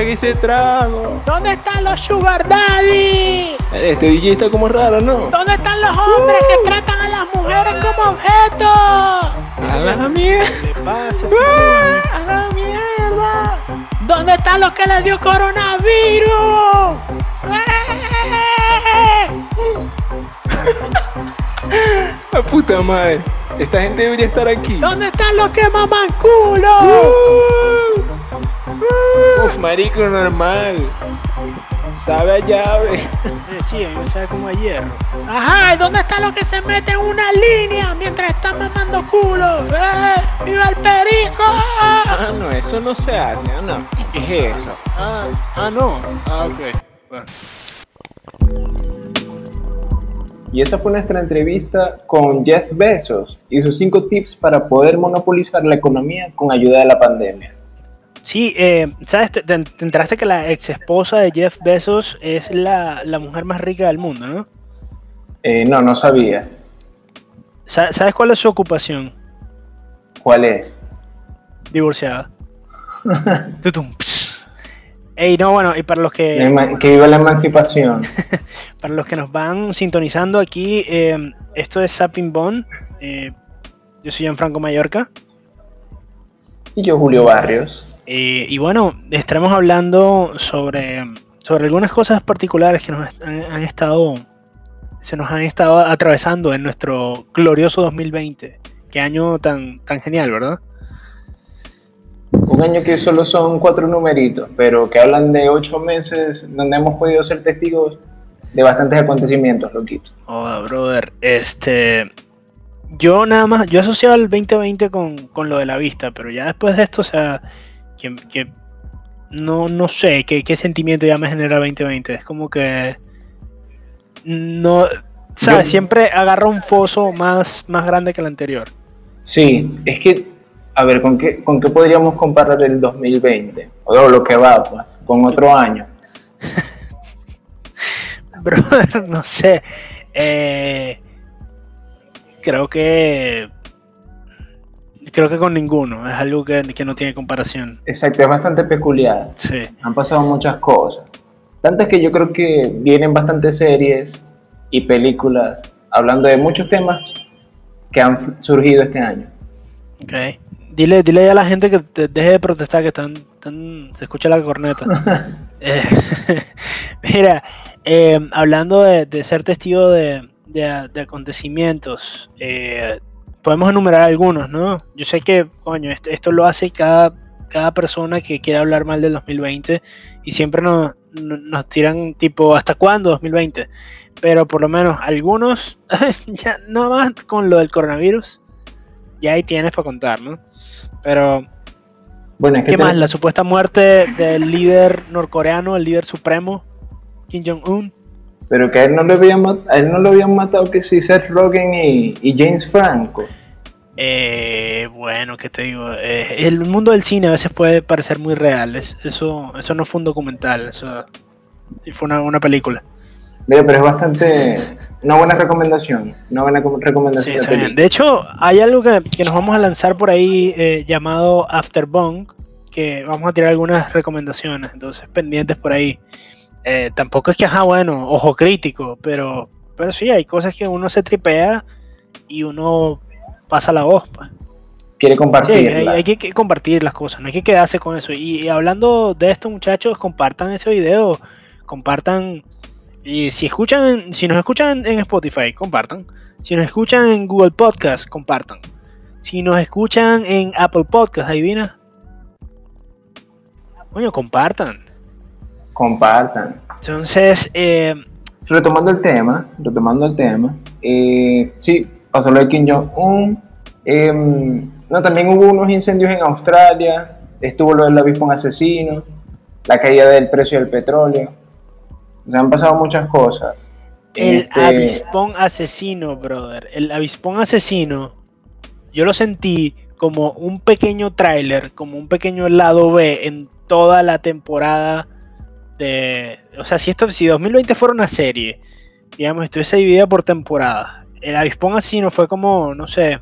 Ese trago. ¿Dónde están los sugar daddy? Este DJ está como raro, ¿no? ¿Dónde están los hombres que tratan a las mujeres como objetos? A la mierda. ¿Qué le pasa? A la mierda. ¿Dónde están los que les dio coronavirus? La puta madre. Esta gente debería estar aquí. ¿Dónde están los que maman culo? Uf, marico normal. Sabe a llave. Eh, sí, yo sabe como a hierro. Ajá, ¿y dónde están los que se meten en una línea mientras están mamando culo? ¡Eh! ¡Viva el perico! Ah, no, eso no se hace, ah, no. ¿Qué es eso? Ah, ah, no. Ah, ok. Bueno. Y esa fue nuestra entrevista con Jeff Bezos y sus cinco tips para poder monopolizar la economía con ayuda de la pandemia. Sí, eh, ¿sabes? Te, te- te enteraste que la ex esposa de Jeff Bezos es la, la mujer más rica del mundo, ¿no? Eh, no, no sabía. Sa- ¿Sabes cuál es su ocupación? ¿Cuál es? Divorciada. Ey, no, bueno, y para los que Que viva la emancipación. para los que nos van sintonizando aquí, eh, esto es Sapping Bond. eh, yo soy Gianfranco Mallorca. Y yo, Julio Barrios. Eh, y bueno, estaremos hablando sobre, sobre algunas cosas particulares que nos han, han estado, se nos han estado atravesando en nuestro glorioso 2020. Qué año tan, tan genial, ¿verdad? Un año que solo son cuatro numeritos, pero que hablan de ocho meses donde hemos podido ser testigos de bastantes acontecimientos, loquito. Oh, brother, este. Yo nada más, yo asociaba el 2020 con, con lo de la vista, pero ya después de esto, o sea, que, que no, no sé qué, qué sentimiento ya me genera el 2020. Es como que. No. ¿Sabes? Yo- Siempre agarra un foso más, más grande que el anterior. Sí, es que, a ver, ¿con qué, con qué podríamos comparar el 2020? O lo que va, pues, con otro año. Brother, no sé. Eh, creo que. Creo que con ninguno. Es algo que, que no tiene comparación. Exacto, es bastante peculiar. Sí. Han pasado muchas cosas. Tantas que yo creo que vienen bastantes series y películas hablando de muchos temas que han surgido este año. Ok. Dile, dile a la gente que te- deje de protestar, que están, están- se escucha la corneta. Eh, mira, eh, hablando de, de ser testigo de, de- de acontecimientos, eh, podemos enumerar algunos, ¿no? Yo sé que, coño, esto, esto lo hace cada, cada persona que quiere hablar mal del 2020 y siempre nos, tiran tipo, ¿hasta cuándo 2020? Pero por lo menos algunos, ya nada más con lo del coronavirus, ya ahí tienes para contar, ¿no? Pero, Bueno, es que ¿qué te- más? La supuesta muerte del líder norcoreano, el líder supremo, Kim Jong-un. Pero que a él no le habían, a él no lo habían matado que sí Seth Rogen y, y James Franco. Eh, bueno, ¿qué te digo? Eh, el mundo del cine a veces puede parecer muy real. es- eso, eso no fue un documental, eso fue una, una película. Mira, pero es bastante una buena recomendación, una buena com- Sí, recomendación de. De hecho, hay algo que, que nos vamos a lanzar por ahí eh, llamado Afterbong, que vamos a tirar algunas recomendaciones, entonces pendientes por ahí. Eh, tampoco es que, ajá, bueno, ojo crítico, pero, pero sí, hay cosas que uno se tripea y uno pasa la voz. Pues. Quiere Sí, compartirla. hay, hay que, que compartir las cosas, no hay que quedarse con eso. Y, y hablando de esto, muchachos, compartan ese video, compartan. Y si escuchan, si nos escuchan en Spotify, compartan. Si nos escuchan en Google Podcast, compartan. Si nos escuchan en Apple Podcast, adivina. Coño, compartan. Compartan. Entonces, eh, Retomando el tema, retomando el tema, eh, sí, pasó lo de Kim Jong-un. em, no, también hubo unos incendios en Australia, estuvo lo del avispón asesino, la caída del precio del petróleo. O sea, han pasado muchas cosas. el Este, avispón asesino, brother. El avispón asesino, yo lo sentí como un pequeño tráiler, como un pequeño lado B en toda la temporada de... O sea, si, esto, si 2020 fuera una serie digamos, estuviese dividida por temporada. El avispón asesino fue como, no sé,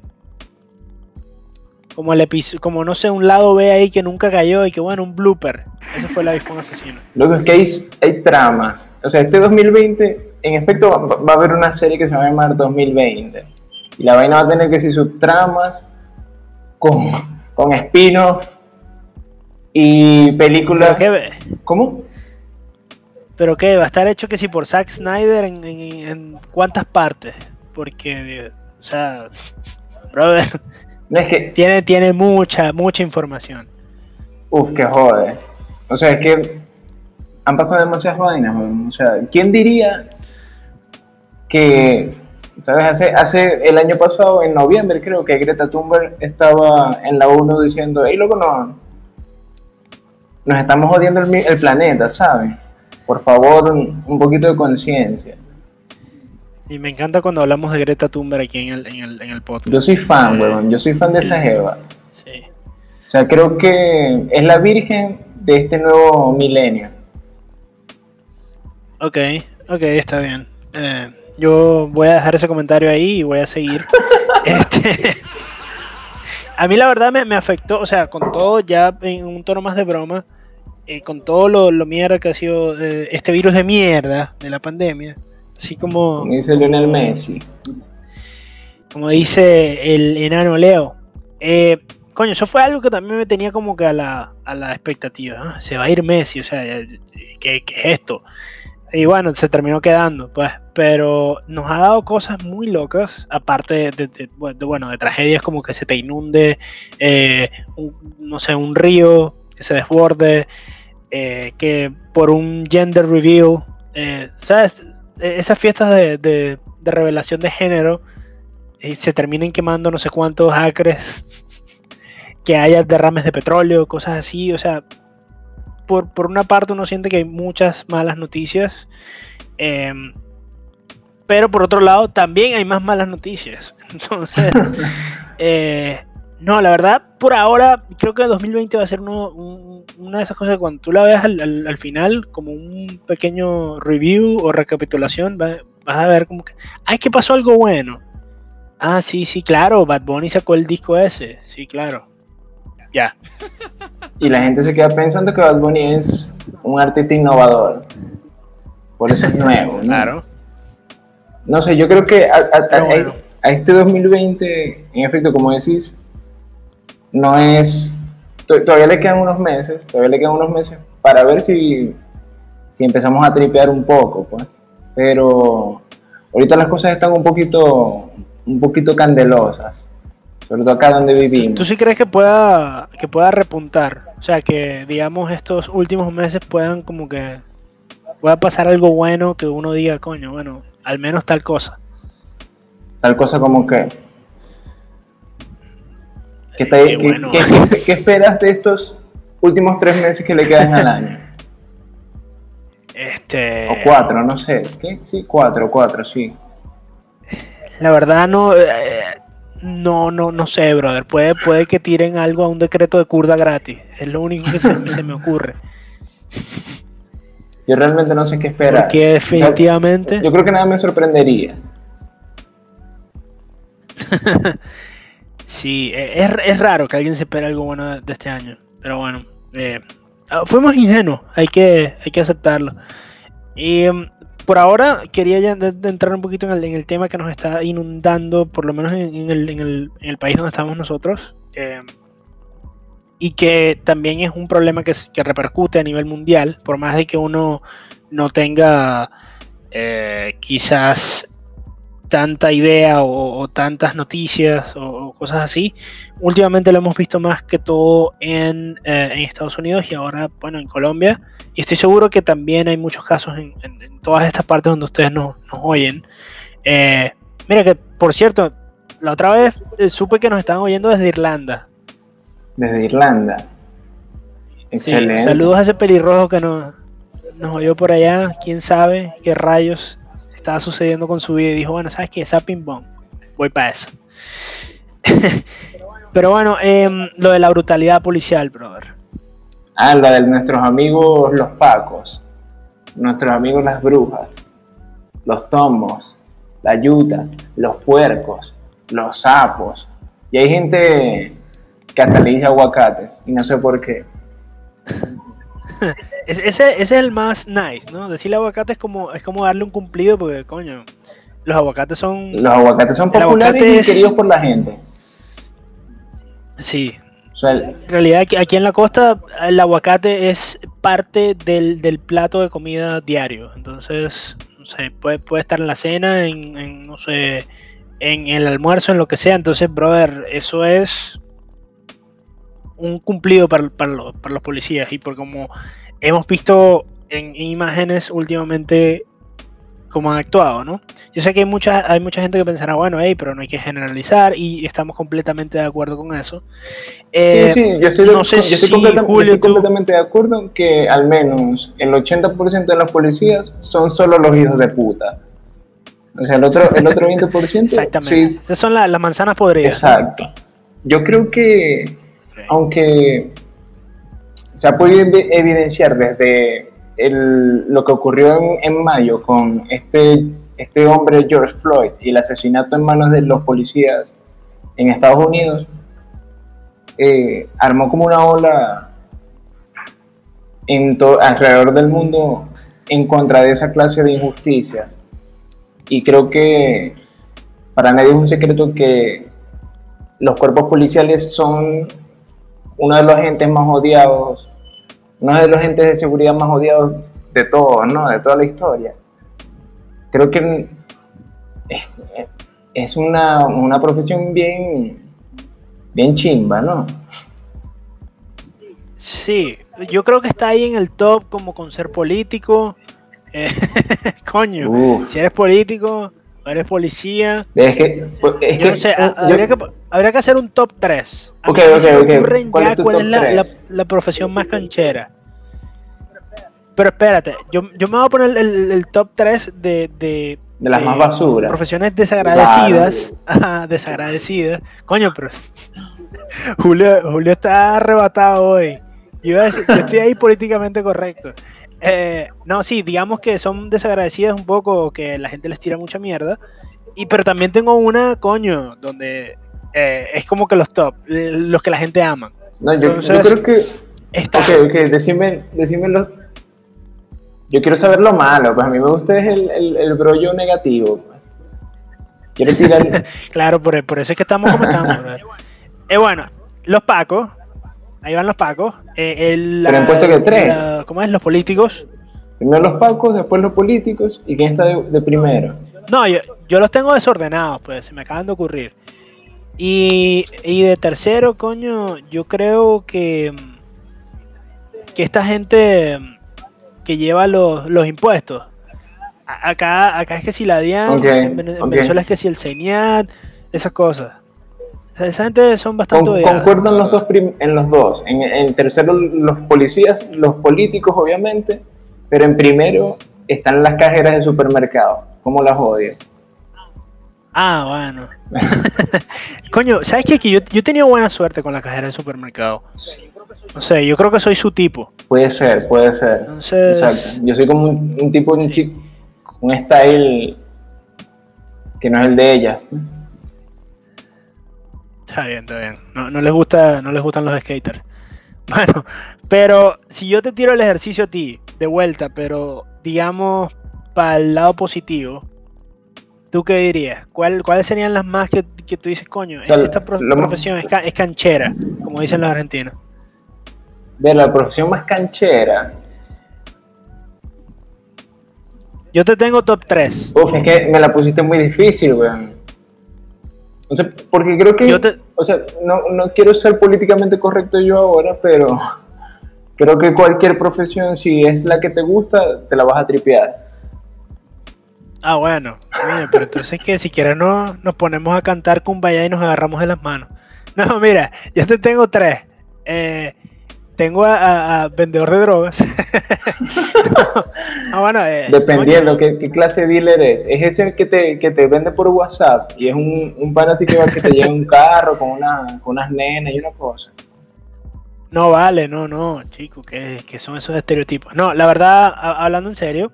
como el episodio, como no sé, un lado B ahí que nunca cayó y que bueno, un blooper. Ese fue el avispón asesino. Lo que es que hay, hay tramas. O sea, este 2020, en efecto, va, va a haber una serie que se va a llamar 2020. Y la vaina va a tener que ser sus tramas con, con spin-off y películas. ¿Pero qué, ¿Cómo? ¿Pero qué? ¿Va a estar hecho que si por Zack Snyder en, en- en cuántas partes? Porque, o sea, brother, No es que, tiene, tiene mucha, mucha información. uff, que jode. O sea, es que han pasado demasiadas vainas. O sea, ¿quién diría que, sabes, hace, hace el año pasado, en noviembre creo que Greta Thunberg estaba en la ONU diciendo, hey, loco, no, nos estamos jodiendo el, el planeta, ¿sabes? Por favor, un, un poquito de conciencia. Y me encanta cuando hablamos de Greta Thunberg aquí en el, en el, en el podcast. Yo soy fan, weón, yo soy fan de esa jeva. Sí. O sea, creo que es la virgen de este nuevo milenio. Ok, ok, está bien. Eh, yo voy a dejar ese comentario ahí y voy a seguir. Este, a mí la verdad me, me afectó, o sea, con todo ya en un tono más de broma, eh, con todo lo, lo mierda que ha sido eh, este virus de mierda de la pandemia, así como, Como dice Lionel Messi. como dice el enano Leo. Eh, coño, eso fue algo que también me tenía como que a la, a la expectativa. ¿no? Se va a ir Messi, o sea, ¿qué, qué es esto? Y bueno, se terminó quedando, pues. Pero nos ha dado cosas muy locas, aparte de, de- de- bueno, de- bueno, de tragedias como que se te inunde, eh, un- no sé, un río que se desborde, eh, que por un gender reveal, eh, ¿sabes? Eh, Esas fiestas de, de- de revelación de género eh, se terminen quemando no sé cuántos acres, que haya derrames de petróleo, cosas así, o sea, por, por una parte uno siente que hay muchas malas noticias, em, pero por otro lado también hay más malas noticias. Entonces, eh, no, la verdad, por ahora creo que el 2020 va a ser uno- un- una de esas cosas que cuando tú la veas al, al- al final, como un pequeño review o recapitulación, va- vas a ver como que, ay, que pasó algo bueno. Ah, sí, sí, claro, Bad Bunny sacó el disco ese, sí, claro. Ya. Y la gente se queda pensando que Bad Bunny es un artista innovador. Por eso es nuevo. ¿no? No sé, yo creo que a, a este 2020, en efecto, como decís, no es. To- Todavía le quedan unos meses, todavía le quedan unos meses para ver si, si empezamos a tripear un poco, pues. Pero ahorita las cosas están un poquito, un poquito candelosas, sobre todo acá donde vivimos. ¿Tú sí crees que pueda, que pueda repuntar? O sea, que digamos estos últimos meses puedan como que pueda pasar algo bueno que uno diga, coño, bueno, al menos tal cosa. Tal cosa como que. ¿Qué, te- Qué qué- bueno. qué- qué- qué esperas de estos últimos tres meses que le quedan al año? Este, O cuatro, no sé. ¿Qué? Sí, cuatro, cuatro, sí. La verdad no, eh, no, no, no sé, brother. Puede, puede que tiren algo a un decreto de curda gratis. Es lo único que se, se me ocurre. Yo realmente no sé qué esperar. Porque O sea, definitivamente. yo creo que nada me sorprendería. Sí, eh, es, es raro que alguien se espere algo bueno de, este año. Pero bueno, eh, ah, fuimos ingenuos, hay que, hay que aceptarlo. Y em, por ahora quería ya entrar un poquito en el, en el tema que nos está inundando, por lo menos en, en el, en el- país donde estamos nosotros. em, y que también es un problema que, que repercute a nivel mundial, por más de que uno no tenga eh, quizás tanta idea o, o tantas noticias o, o cosas así. Últimamente lo hemos visto más que todo en, eh, en Estados Unidos y ahora, bueno, en Colombia. Y estoy seguro que también hay muchos casos en, en- en todas estas partes donde ustedes nos, nos oyen. Eh, mira que, por cierto, la otra vez eh, supe que nos estaban oyendo desde Irlanda. Desde Irlanda. Sí, Excelente. saludos a ese pelirrojo que nos, nos oyó por allá. Quién sabe qué rayos estaba sucediendo con su vida. Y dijo, bueno, ¿sabes qué? Zapping Bomb. Voy para eso. Pero bueno, em, lo de la brutalidad policial, brother. Ah, la de nuestros amigos los pacos. Nuestros amigos las brujas. los tomos, la yuta, los puercos, los sapos. Y hay gente que hasta le dice aguacates y no sé por qué. Es- ese, ese es el más nice, ¿no? Decirle aguacate es como, es como darle un cumplido porque, coño, los aguacates son... Los aguacates son populares aguacate y queridos por la gente. Sí, O sea, el- En realidad aquí, aquí en la costa el aguacate es parte del, del plato de comida diario. Entonces, no sé, puede, puede estar en la cena, en, en, no sé, en el almuerzo, en lo que sea. Entonces, brother, eso es un cumplido para, para los, para los policías. Y por como hemos visto en imágenes últimamente cómo han actuado, ¿no? Yo sé que hay mucha, hay mucha gente que pensará, bueno, hey, pero no hay que generalizar y estamos completamente de acuerdo con eso. Eh, sí, sí, yo estoy, de- no sé yo estoy si, completa- yo Julio, estoy tú- completamente de acuerdo que al menos el 80% de los policías son solo los hijos de puta. O sea, el otro, el otro 20% Exactamente. sí, Esas son la- las manzanas podridas. exacto. Yo creo que. Aunque se ha podido evi- evidenciar desde lo que ocurrió en, mayo con este, este hombre George Floyd y el asesinato en manos de los policías en Estados Unidos, eh, armó como una ola en alrededor del mundo en contra de esa clase de injusticias. Y creo que para nadie es un secreto que los cuerpos policiales son uno de los agentes más odiados, uno de los agentes de seguridad más odiados de todos, ¿no? De toda la historia. Creo que es, una, una profesión bien, bien chimba, ¿no? Sí, yo creo que está ahí en el top como con ser político. Eh, coño, si eres político eres policía. Es que, es Yo que- no sé, yo- ha- habría, que, habría que hacer un top 3. A Ok, ok, ok. ocurren ¿Cuál ya es tu cuál top es la, la- profesión más canchera. Pero espérate, yo, yo me voy a poner el, el top 3 de, de, de las más basuras. profesiones desagradecidas. Ajá, desagradecidas. Coño, pero Julio, Julio está arrebatado hoy. Yo estoy ahí políticamente correcto. Eh, no, sí, digamos que son desagradecidas un poco, que la gente les tira mucha mierda. Y, pero también tengo una, coño, donde eh, es como que los top, los que la gente ama. No, yo, yo entonces- creo que Está, Ok, ok, decime, decime lo... Yo quiero saber lo malo, pues a mí me gusta es el, el, el brollo negativo. Quiero tirar... Claro, por, por eso es que estamos como estamos. Eh, bueno, los pacos. Ahí van los pacos. Eh, el- Pero han puesto que tres. la- ¿Cómo es? Los políticos. Primero los pacos, después los políticos, y quién está de, de primero. No, yo, yo los tengo desordenados, pues, se me acaban de ocurrir. Y, y de tercero, coño, yo creo que, que esta gente que lleva los, los impuestos. Acá, acá es que si la DIAN, en. Venezuela es que si el CENIAT, esas cosas. O sea, esa gente son bastante Con- en los dos, prim- en los dos. En, en tercero los policías, los políticos obviamente, pero en primero están las cajeras de supermercado. ¿Cómo las odio? Ah, bueno. Coño, ¿sabes qué? Que yo, yo he tenido buena suerte con la cajera del supermercado. No sé, yo creo que soy su tipo. Puede ser, puede ser. Entonces, Exacto. Yo soy como un, un tipo, un chico, un style que no es el de ella. está bien, está bien. No, no les gusta, no les gustan los skaters. Bueno, pero si yo te tiro el ejercicio a ti, de vuelta, pero digamos para el lado positivo, ¿tú qué dirías? ¿Cuál, ¿Cuáles serían las más que, que tú dices, coño? sea, esta más- profesión es, ca- es canchera, como dicen los argentinos. De la profesión más canchera. Yo te tengo top 3. Uf, es que me la pusiste muy difícil, weón. No sé, porque creo que. Yo te- O sea, no, no quiero ser políticamente correcto yo ahora, pero creo que cualquier profesión, si es la que te gusta, te la vas a tripear. Ah, bueno. Pero entonces que si quieres no, nos ponemos a cantar Kumbaya y nos agarramos de las manos. No, mira, yo te tengo tres. Eh, tengo a, a- a vendedor de drogas. ah, bueno, eh, Dependiendo qué, qué clase de dealer es. Es ese que te, que te vende por WhatsApp y es un, un pan así que va que te lleva un carro con, una, con unas nenas y una cosa. No vale, no, no, chico, que, que son esos estereotipos. No, la verdad, a- hablando en serio,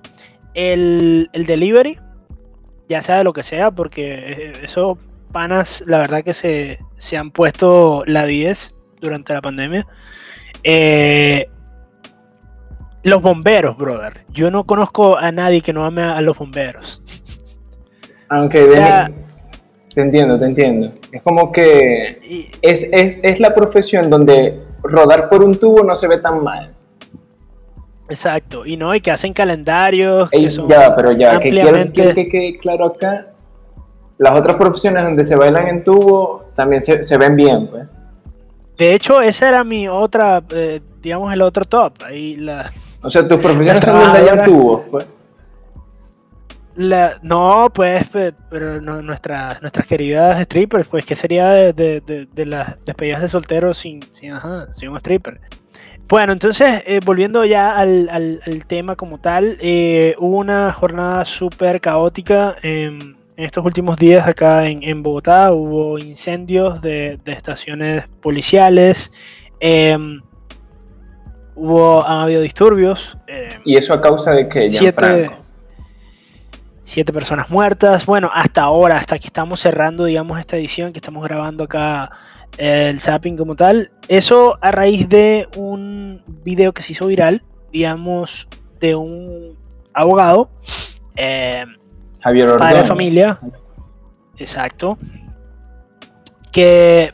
el, el delivery ya sea de lo que sea, porque eh, esos panas, la verdad que se, se han puesto la 10 durante la pandemia. Eh, los bomberos, brother. Yo no conozco a nadie que no ame a los bomberos. Aunque O sea- te entiendo, te entiendo. Es como que Y- es, es, es la profesión donde rodar por un tubo no se ve tan mal. Exacto. Y no, y que hacen calendarios. Ey, que son ya, pero ya, que quiero, ampliamente- quiero que quede claro acá. Las otras profesiones donde se bailan en tubo también se, se ven bien, pues. De hecho, esa era mi otra, eh, digamos, el otro top. Ahí la, O sea, tus profesiones son donde hayan tubos, pues. la- no, pues, pe- pero no- nuestras, nuestras queridas strippers, pues, ¿qué sería de, de- de- de las despedidas de solteros sin, sin, ajá, sin un stripper? Bueno, entonces, eh, volviendo ya al, al- al tema como tal, eh, hubo una jornada súper caótica en, estos últimos días acá en, en Bogotá. Hubo incendios de, de estaciones policiales, em, hubo, han habido disturbios. em, Y eso a causa de que siete, siete personas muertas. Bueno, hasta ahora, hasta que estamos cerrando, digamos, esta edición, que estamos grabando acá el zapping como tal. Eso a raíz de un video que se hizo viral, digamos, de un abogado, eh, Javier padre de Ordóñez. familia, exacto, que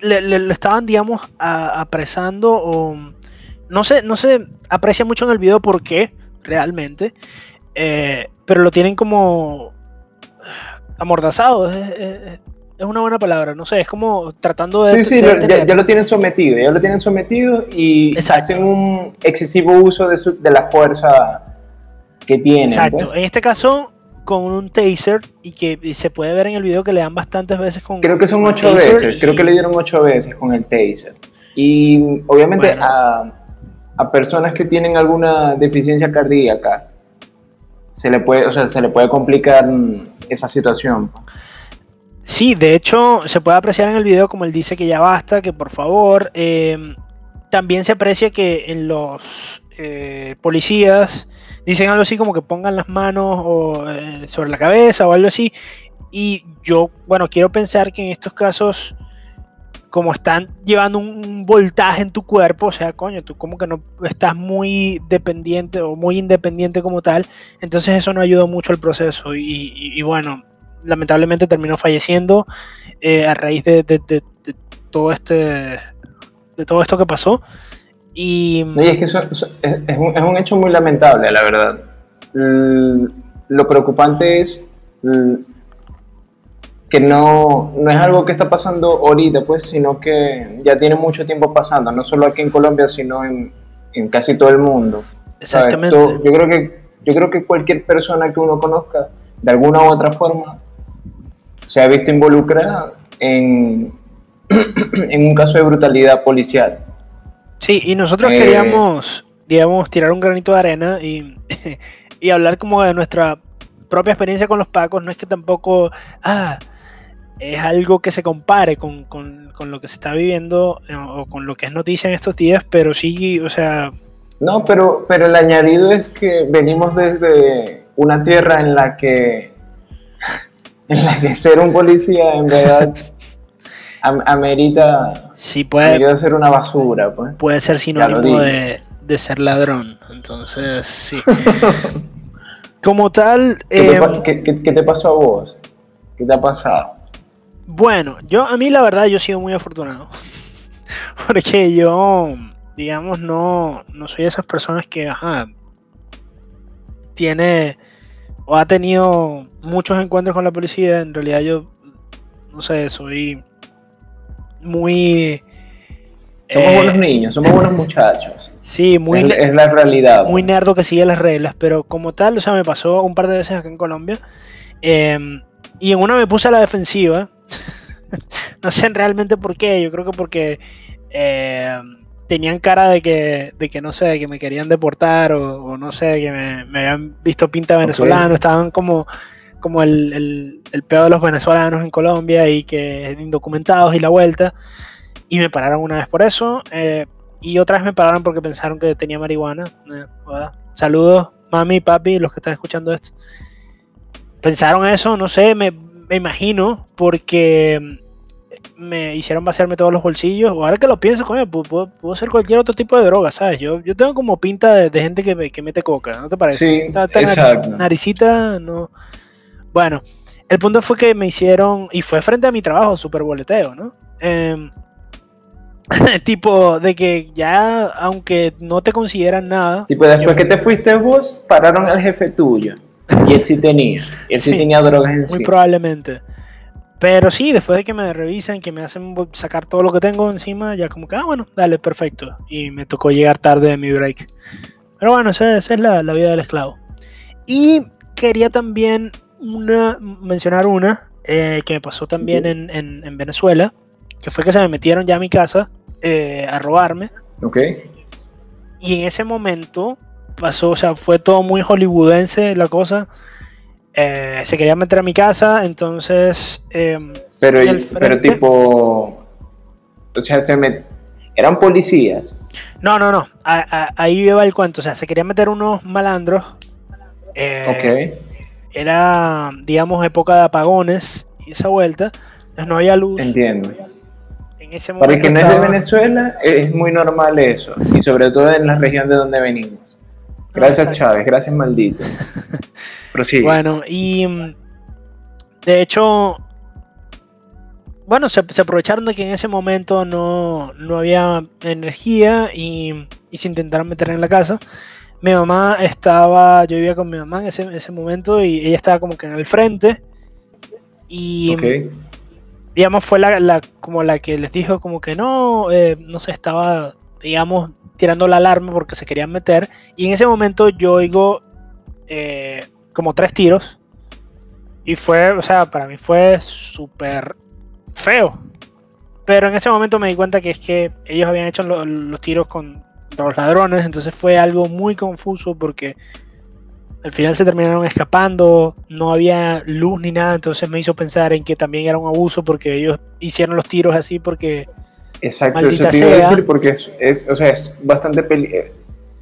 le, le- lo estaban, digamos, a- apresando o no se, no se aprecia mucho en el video por qué, realmente, eh, pero lo tienen como amordazado, es, es- es una buena palabra, no sé, es como tratando de... Sí, sí, de ya, lo tienen sometido, ya lo tienen sometido y Exacto. hacen un excesivo uso de, su- de la fuerza que tienen. Exacto, pues. en este caso con un taser y que y se puede ver en el video que le dan bastantes veces con... Creo que son ocho veces, y- creo que le dieron ocho veces con el taser. Y obviamente Bueno. a, a personas que tienen alguna deficiencia cardíaca se le puede, o sea, se le puede complicar esa situación. Sí, de hecho, se puede apreciar en el video como él dice que ya basta, que por favor. eh, también se aprecia que en los eh, policías dicen algo así como que pongan las manos o, eh, sobre la cabeza o algo así. Y yo, bueno, quiero pensar que en estos casos, como están llevando un, un voltaje en tu cuerpo, o sea, coño, tú como que no estás muy dependiente o muy independiente como tal, entonces eso no ayuda mucho al proceso. Y, y- y bueno, lamentablemente terminó falleciendo eh, a raíz de, de- de- de todo este de todo esto que pasó y No, y es que eso, eso es, es un, es un hecho muy lamentable, la verdad. L- Lo preocupante es que no, no es algo que está pasando ahorita, pues, sino que ya tiene mucho tiempo pasando, no solo aquí en Colombia, sino en, en casi todo el mundo. exactamente Todo- yo, creo que, yo creo que cualquier persona que uno conozca, de alguna u otra forma, se ha visto involucrada en, en un caso de brutalidad policial. sí y nosotros Eh. queríamos digamos tirar un granito de arena y, y hablar como de nuestra propia experiencia con los pacos no es que tampoco ah, es algo que se compare con, con- con lo que se está viviendo eh, o con lo que es noticia en estos días pero sí o sea No, pero, pero el añadido es que venimos desde una tierra en la que, en la que ser un policía en verdad am- amerita, sí puede ser una basura, pues. puede ser sinónimo de, de ser ladrón. Entonces, sí. Como tal, ¿Qué, te, em, qué- qué- qué te pasó a vos? ¿Qué te ha pasado? bueno, yo a mí la verdad yo he sido muy afortunado. Porque yo, digamos, no, no soy de esas personas que, ajá, tiene o ha tenido muchos encuentros con la policía. En realidad yo, no sé, soy muy... Somos eh, buenos niños, somos buenos muchachos. Sí, muy, es, es la realidad. muy pues. nerdo que sigue las reglas, pero como tal, o sea, me pasó un par de veces acá en Colombia. eh, y en una me puse a la defensiva. no sé realmente por qué, yo creo que porque eh, tenían cara de que, de que no sé, de que me querían deportar o, o no sé, de que me, me habían visto pinta venezolano, estaban como, como el, el, el peor de los venezolanos en Colombia y que indocumentados y la vuelta. Y me pararon una vez por eso. eh, y otra vez me pararon porque pensaron que tenía marihuana. eh. Saludos, mami, papi, los que están escuchando esto. pensaron eso, no sé, me, me imagino, porque me hicieron vaciarme todos los bolsillos. Ahora que lo pienso, coño, puedo, puedo, ser cualquier otro tipo de droga, ¿sabes? Yo, yo tengo como pinta de, gente que, que, mete coca, ¿no te parece? Sí, exacto. Naricita, no. Bueno, el punto fue que me hicieron, y fue frente a mi trabajo, super boleteo, ¿no? Eh, tipo de que ya, aunque no te consideran nada. Tipo, después que te fuiste vos, pararon al jefe tuyo. Y él sí tenía. Él sí, tenía drogas en Muy probablemente. Pero sí, después de que me revisen, que me hacen sacar todo lo que tengo encima, ya como que, ah, bueno, dale, perfecto. Y me tocó llegar tarde de mi break. Pero bueno, esa, es la, vida del esclavo. Y quería también una, mencionar una eh, que me pasó también en, en, Venezuela, que fue que se me metieron ya a mi casa eh, a robarme. Ok. Y en ese momento pasó, o sea, fue todo muy hollywoodense la cosa. Eh, se quería meter a mi casa, entonces... Em, pero, pero tipo... O sea, se me... ¿Eran policías? No, no, no. ahí iba el cuento. O sea, se querían meter unos malandros. Eh, ok. Era, digamos, época de apagones y esa vuelta. Entonces no había luz. Entiendo. En ese momento Para el que no es de Venezuela, es muy normal eso. Y sobre todo en la región de donde venimos. Gracias, Chávez. Gracias, maldito. Bueno, y mm, de hecho, bueno, se, aprovecharon de que en ese momento no, había energía y, se intentaron meter en la casa. Mi mamá estaba, yo vivía con mi mamá en ese, momento y ella estaba como que en el frente. Y digamos fue la, como la que les dijo como que no, eh, no se estaba, digamos, tirando la alarma porque se querían meter. Y en ese momento yo oigo eh, como tres tiros. Y fue, o sea, para mí fue súper feo. Pero en ese momento me di cuenta que es que ellos habían hecho los tiros con los ladrones, entonces fue algo muy confuso porque al final se terminaron escapando, no había luz ni nada, entonces me hizo pensar en que también era un abuso porque ellos hicieron los tiros así porque... Exacto, eso te iba a decir porque es, o sea, es bastante,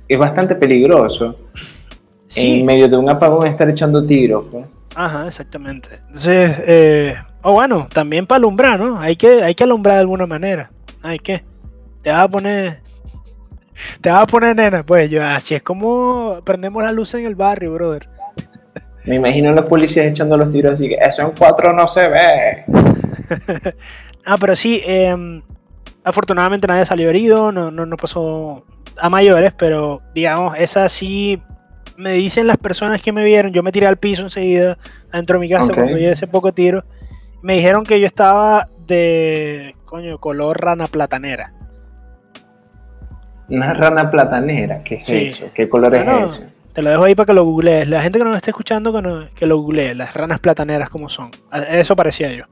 es bastante peligroso en medio de un apagón estar echando tiros. Pues. Ajá, exactamente. Entonces, eh, o bueno, también para alumbrar, ¿no? Hay que, hay que alumbrar de alguna manera. Hay que. Te vas a poner. Te vas a poner nena, pues yo, así es como prendemos la luz en el barrio, brother. Me imagino a los policías echando los tiros así que eso en cuatro no se ve. ah, pero sí, em, afortunadamente nadie salió herido, no, no, no pasó a mayores, pero digamos, esa sí me dicen las personas que me vieron, yo me tiré al piso enseguida, dentro de mi casa cuando yo ese poco tiro, me dijeron que yo estaba de, coño, color rana platanera. Una rana platanera, ¿qué es eso? ¿Qué color es eso? Te lo dejo ahí para que lo googlees. La gente que nos esté escuchando, que, lo googlee, las ranas plataneras como son. Eso parecía yo.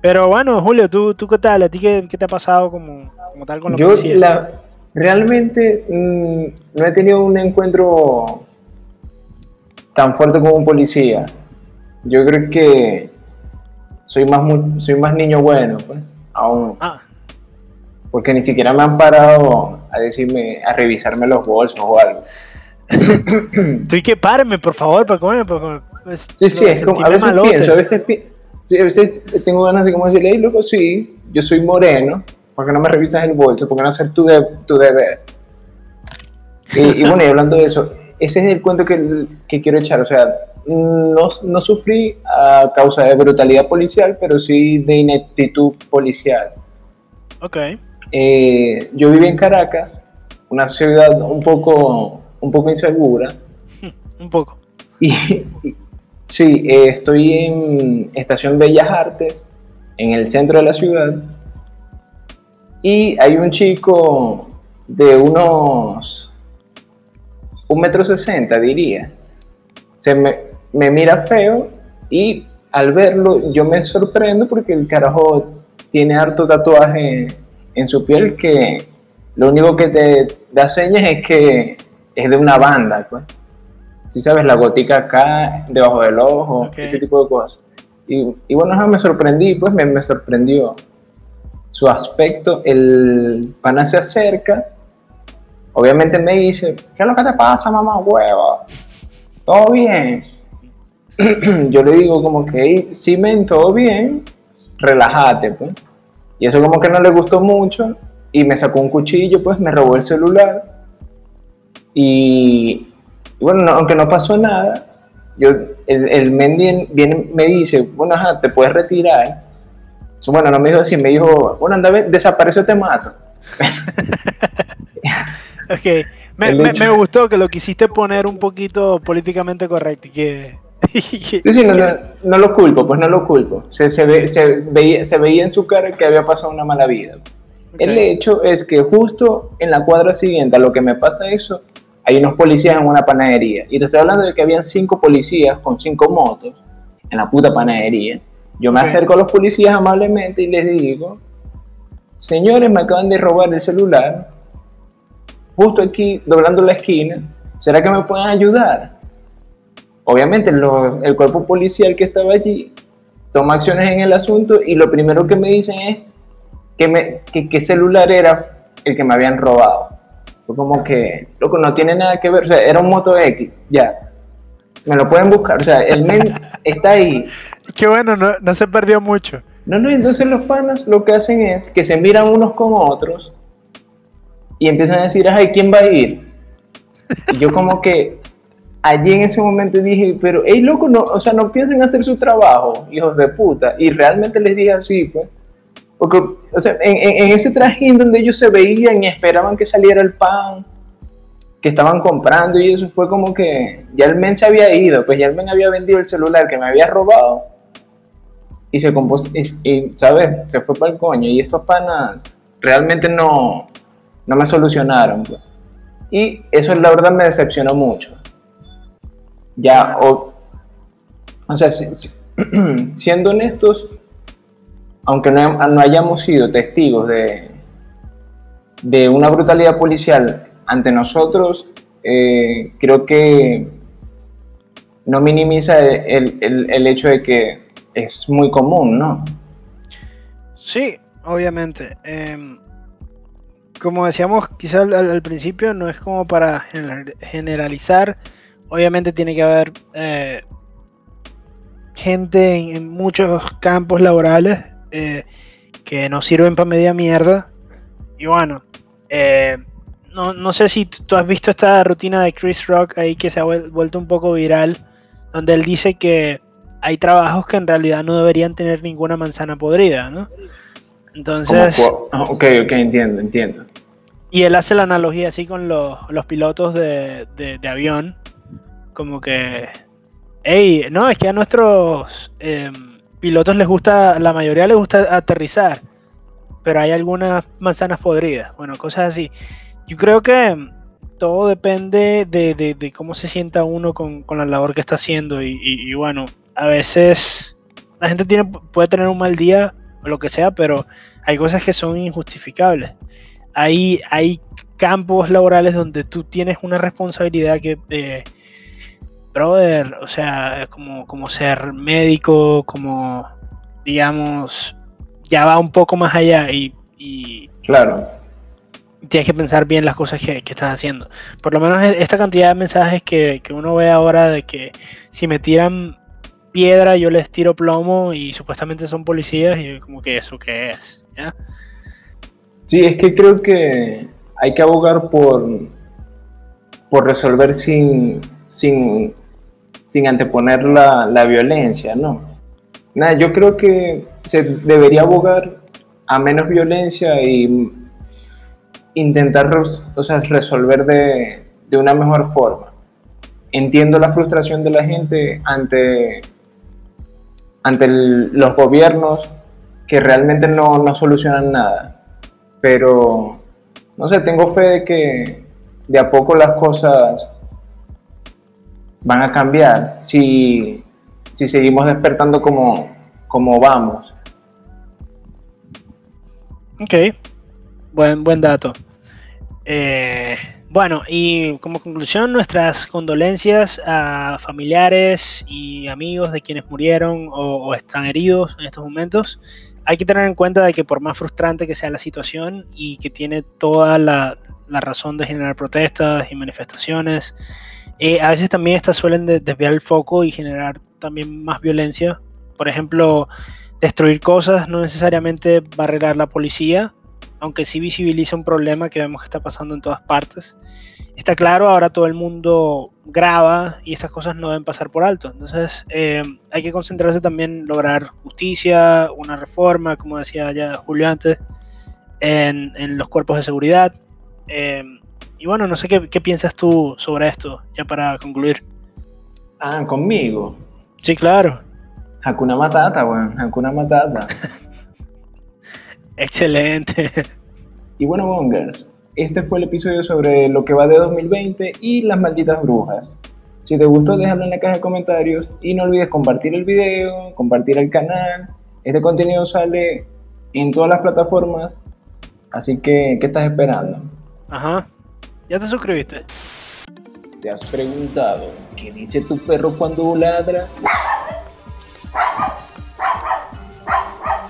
Pero bueno, Julio, ¿tú, tú qué tal? ¿A ti qué, te ha pasado como, como tal con lo yo, la, Realmente mm, no he tenido un encuentro tan fuerte como un policía. Yo creo que soy más, soy más niño bueno, pues, aún. Ah. Porque ni siquiera me han parado a decirme, a revisarme los bolsos o algo. Tú y que páreme, por favor, para comer. Sí, sí, es como, a veces pienso, a veces, a veces tengo ganas de como decirle, hey, loco, sí, yo soy moreno, ¿Por qué no me revisas el bolso? ¿Por qué no hacer tu, tu deber? Y, bueno, y hablando de eso, ese es el cuento que, que quiero echar. O sea, no, no, sufrí a causa de brutalidad policial, pero sí de ineptitud policial. Ok. Eh, yo viví en Caracas, una ciudad un poco, un poco insegura. un poco. Y, sí, eh, estoy en Estación Bellas Artes, en el centro de la ciudad y hay un chico de unos un metro sesenta, diría. Se me, mira feo y al verlo yo me sorprendo porque el carajo tiene harto tatuaje en su piel que lo único que te da señas es que es de una banda, pues. Si sabes, la gotica acá, debajo del ojo, ese tipo de cosas. Y, y bueno, me sorprendí, pues me, me sorprendió su aspecto, el pana se acerca, obviamente me dice, ¿qué es lo que te pasa, mamá hueva? ¿Todo bien? yo le digo como que, sí, men, todo bien, relájate, pues. Y eso como que no le gustó mucho y me sacó un cuchillo, pues me robó el celular. Y, y bueno, no- aunque no pasó nada, yo, el, el men viene, viene- me dice, bueno, ajá, te puedes retirar. Bueno, no me dijo así, me dijo, bueno, anda, desapareció, te mato. Ok. Me, gustó que lo quisiste poner un poquito políticamente correcto y que... Sí, sí, no, no, no lo culpo, pues no lo culpo. Se, se, ve- se veía, se veía en su cara que había pasado una mala vida. El hecho es que justo en la cuadra siguiente a lo que me pasa eso, hay unos policías en una panadería. Y te estoy hablando de que habían cinco policías con cinco motos en la puta panadería. Yo me acerco a los policías amablemente y les digo, señores, me acaban de robar el celular, justo aquí, doblando la esquina, ¿será que me pueden ayudar? Obviamente lo- el cuerpo policial que estaba allí toma acciones en el asunto y lo primero que me dicen es que, me, que, celular era el que me habían robado. Fue como que, loco, no tiene nada que ver, o sea, era un Moto X, ya. Me lo pueden buscar, o sea, el men está ahí. Qué bueno, no, no se perdió mucho. No, no, entonces los panas lo que hacen es que se miran unos con otros y empiezan a decir, ay, ¿quién va a ir? Y yo como que allí en ese momento dije, pero, hey, loco, no, o sea, no piensen hacer su trabajo, hijos de puta. Y realmente les dije así, pues. Porque, o sea, en, en- ese trajín donde ellos se veían y esperaban que saliera el pan que estaban comprando y eso fue como que ya el men se había ido, pues ya el men había vendido el celular que me había robado y se compuso, y, y, ¿sabes? Se fue para el coño. Y estos panas realmente no, no me solucionaron. pues. Y eso la verdad me decepcionó mucho. Ya, o, o sea, si- si- siendo honestos, aunque no, hayamos sido testigos de, de una brutalidad policial ante nosotros, eh, creo que no minimiza el, el- el hecho de que es muy común, ¿no? Sí, obviamente. Em, como decíamos quizá al, principio, no es como para general- generalizar. Obviamente tiene que haber eh, gente en, en muchos campos laborales eh, que no sirven para media mierda. Y bueno, eh, no, no sé si tú has visto esta rutina de Chris Rock ahí que se ha vuel- vuelto un poco viral, donde él dice que hay trabajos que en realidad no deberían tener ninguna manzana podrida, ¿no? Entonces, ah, ok, ok, entiendo, entiendo. y él hace la analogía así con los, los pilotos de, de- de avión, como que, hey, no, es que a nuestros em, pilotos les gusta, la mayoría les gusta aterrizar, pero hay algunas manzanas podridas, bueno, cosas así. Yo creo que todo depende de, de- cómo se sienta uno con, con la labor que está haciendo y, bueno, a veces la gente puede tener un mal día o lo que sea, pero hay cosas que son injustificables. Hay, hay campos laborales donde tú tienes una responsabilidad que, eh, brother, o sea, como, como ser médico, como, digamos, ya va un poco más allá y, y Claro. tienes que pensar bien las cosas que, que estás haciendo. Por lo menos e- esta cantidad de mensajes que, que uno ve ahora de que si me tiran piedra yo les tiro plomo y supuestamente son policías y como que eso qué es, ¿ya? Sí, es que creo que hay que abogar por, por resolver sin, sin, sin anteponer la, la violencia, ¿no? Nada, yo creo que se debería abogar a menos violencia y intentar o sea, resolver de, de una mejor forma. Entiendo la frustración de la gente ante, ante los gobiernos que realmente no, no solucionan nada pero no sé, tengo fe de que de a poco las cosas van a cambiar si, si seguimos despertando como, como vamos. Ok, buen, buen dato. Eh, bueno, y como conclusión, nuestras condolencias a familiares y amigos de quienes murieron o, o están heridos en estos momentos. Hay que tener en cuenta de que por más frustrante que sea la situación y que tiene toda la, la razón de generar protestas y manifestaciones, Eh, a veces también estas suelen de- desviar el foco y generar también más violencia. Por ejemplo, destruir cosas no necesariamente va a arreglar la policía, aunque sí visibiliza un problema que vemos que está pasando en todas partes. Está claro, ahora todo el mundo graba y estas cosas no deben pasar por alto. Entonces eh, hay que concentrarse también en lograr justicia, una reforma, como decía ya Julio antes, en, en los cuerpos de seguridad. Eh, y bueno, no sé qué, qué piensas tú sobre esto, ya para concluir. Ah, conmigo. Sí, claro. Hakuna Matata, weón. Hakuna Matata. Excelente. Y bueno, Bongers, este fue el episodio sobre lo que va de 2020 y las malditas brujas. Si te gustó, déjalo en la caja de comentarios y no olvides compartir el video, compartir el canal. Este contenido sale en todas las plataformas, así que, ¿qué estás esperando? Ajá. ¿Ya te suscribiste? ¿Te has preguntado qué dice tu perro cuando ladra?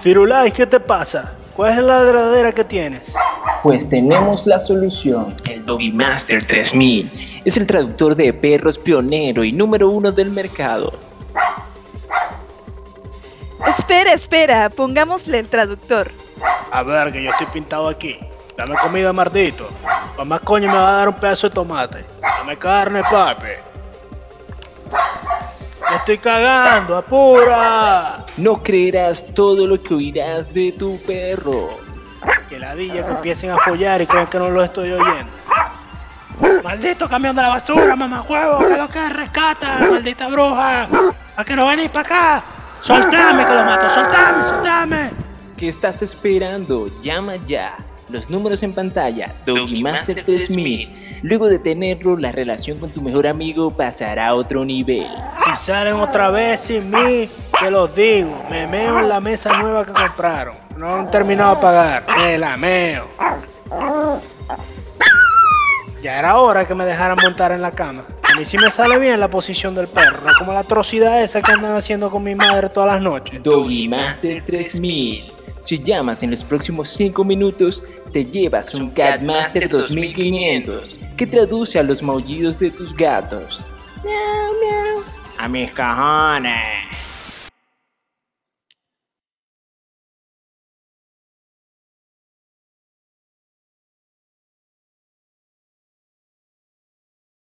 Firulais, ¿qué te pasa? ¿Cuál es la ladradera que tienes? Pues tenemos la solución. El Doggy Master 3000 es el traductor de perros pionero y número uno del mercado. Espera, espera, pongámosle el traductor. A ver, que yo estoy pintado aquí. Dame comida, mardito. Mamá coño me va a dar un pedazo de tomate. Dame carne, papi. Me estoy cagando, apura. No creerás todo lo que oirás de tu perro. Que ladilla que empiecen a follar y crean que no lo estoy oyendo. Maldito camión de la basura, mamá huevo, que lo que rescata, maldita bruja. ¿A que no venís para acá? Soltame que lo mato, soltame, soltame. ¿Qué estás esperando? Llama ya. Los números en pantalla, Doggy Master 3000. Luego de tenerlo, la relación con tu mejor amigo pasará a otro nivel. Si salen otra vez sin mí, te lo digo, me meo en la mesa nueva que compraron. No han terminado de pagar, me la meo. Ya era hora que me dejaran montar en la cama. A mí sí me sale bien la posición del perro, no como la atrocidad esa que andan haciendo con mi madre todas las noches. Doggy Master 3000. Si llamas en los próximos 5 minutos, te llevas un Cat Master 2500 que traduce a los maullidos de tus gatos. A mis cajones.